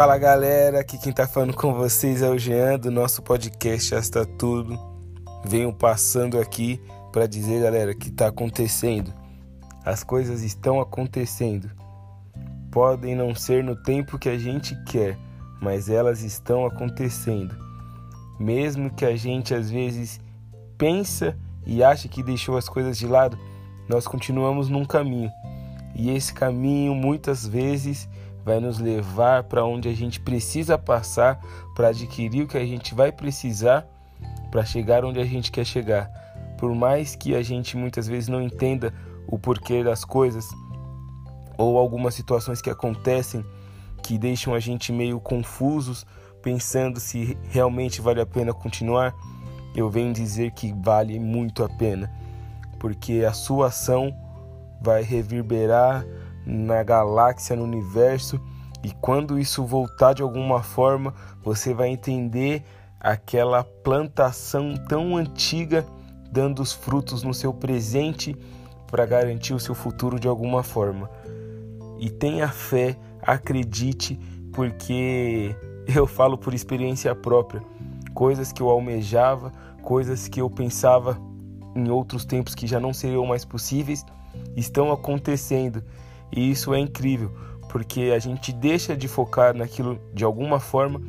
Fala galera, aqui quem tá falando com vocês é o Jean do nosso podcast Asta Tudo. Venho passando aqui para dizer, galera, que tá acontecendo. As coisas estão acontecendo. Podem não ser no tempo que a gente quer, mas elas estão acontecendo. Mesmo que a gente às vezes pensa e acha que deixou as coisas de lado, nós continuamos num caminho. E esse caminho muitas vezes vai nos levar para onde a gente precisa passar para adquirir o que a gente vai precisar para chegar onde a gente quer chegar. Por mais que a gente muitas vezes não entenda o porquê das coisas ou algumas situações que acontecem que deixam a gente meio confusos, pensando se realmente vale a pena continuar, eu venho dizer que vale muito a pena, porque a sua ação vai reverberar na galáxia, no universo, e quando isso voltar de alguma forma, você vai entender aquela plantação tão antiga dando os frutos no seu presente para garantir o seu futuro de alguma forma. E tenha fé, acredite, porque eu falo por experiência própria. Coisas que eu almejava, coisas que eu pensava em outros tempos que já não seriam mais possíveis, estão acontecendo. E isso é incrível, porque a gente deixa de focar naquilo de alguma forma,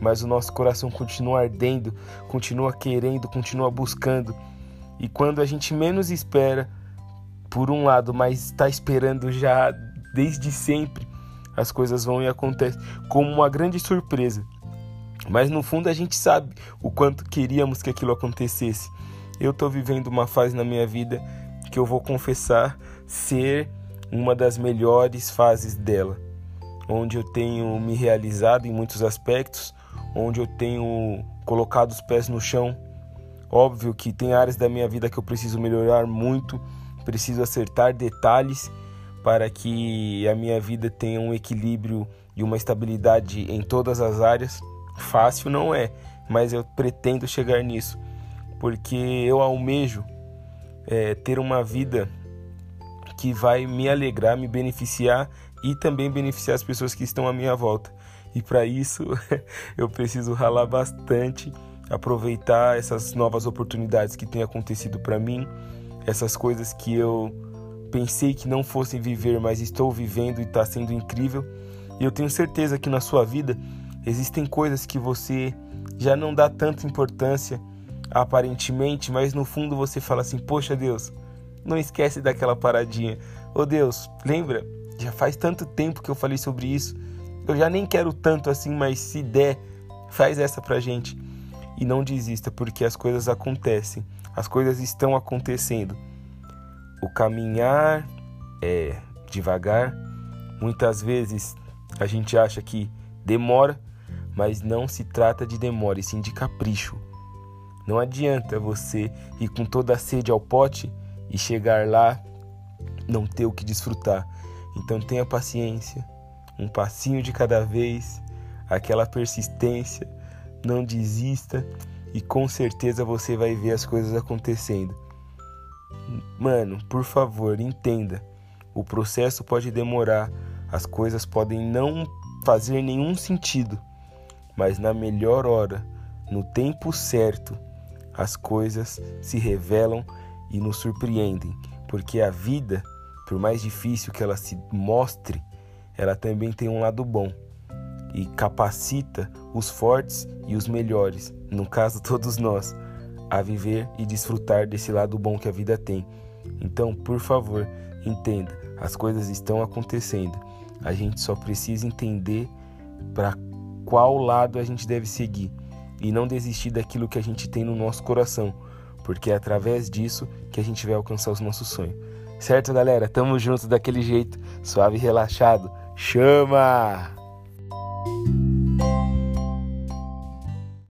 mas o nosso coração continua ardendo, continua querendo, continua buscando. E quando a gente menos espera, por um lado, mas está esperando já desde sempre, as coisas vão e acontecem como uma grande surpresa. Mas no fundo a gente sabe o quanto queríamos que aquilo acontecesse. Eu estou vivendo uma fase na minha vida que eu vou confessar ser uma das melhores fases dela, onde eu tenho me realizado em muitos aspectos, onde eu tenho colocado os pés no chão. Óbvio que tem áreas da minha vida que eu preciso melhorar muito, preciso acertar detalhes para que a minha vida tenha um equilíbrio e uma estabilidade em todas as áreas. Fácil não é, mas eu pretendo chegar nisso, porque eu almejo é, ter uma vida que vai me alegrar, me beneficiar e também beneficiar as pessoas que estão à minha volta. E para isso eu preciso ralar bastante, aproveitar essas novas oportunidades que têm acontecido para mim, essas coisas que eu pensei que não fossem viver, mas estou vivendo e está sendo incrível. E eu tenho certeza que na sua vida existem coisas que você já não dá tanta importância aparentemente, mas no fundo você fala assim: Poxa Deus, não esquece daquela paradinha. Ô oh Deus, lembra? Já faz tanto tempo que eu falei sobre isso. Eu já nem quero tanto assim, mas se der, faz essa pra gente. E não desista, porque as coisas acontecem. As coisas estão acontecendo. O caminhar é devagar. Muitas vezes a gente acha que demora, mas não se trata de demora, e sim de capricho. Não adianta você ir com toda a sede ao pote e chegar lá não ter o que desfrutar. Então tenha paciência, um passinho de cada vez, aquela persistência, não desista e com certeza você vai ver as coisas acontecendo. Mano, por favor, entenda. O processo pode demorar, as coisas podem não fazer nenhum sentido, mas na melhor hora, no tempo certo, as coisas se revelam e nos surpreendem, porque a vida, por mais difícil que ela se mostre, ela também tem um lado bom e capacita os fortes e os melhores, no caso todos nós, a viver e desfrutar desse lado bom que a vida tem. Então, por favor, entenda, as coisas estão acontecendo. A gente só precisa entender para qual lado a gente deve seguir e não desistir daquilo que a gente tem no nosso coração porque é através disso que a gente vai alcançar os nossos sonhos. Certo, galera? Tamo junto daquele jeito, suave e relaxado. Chama!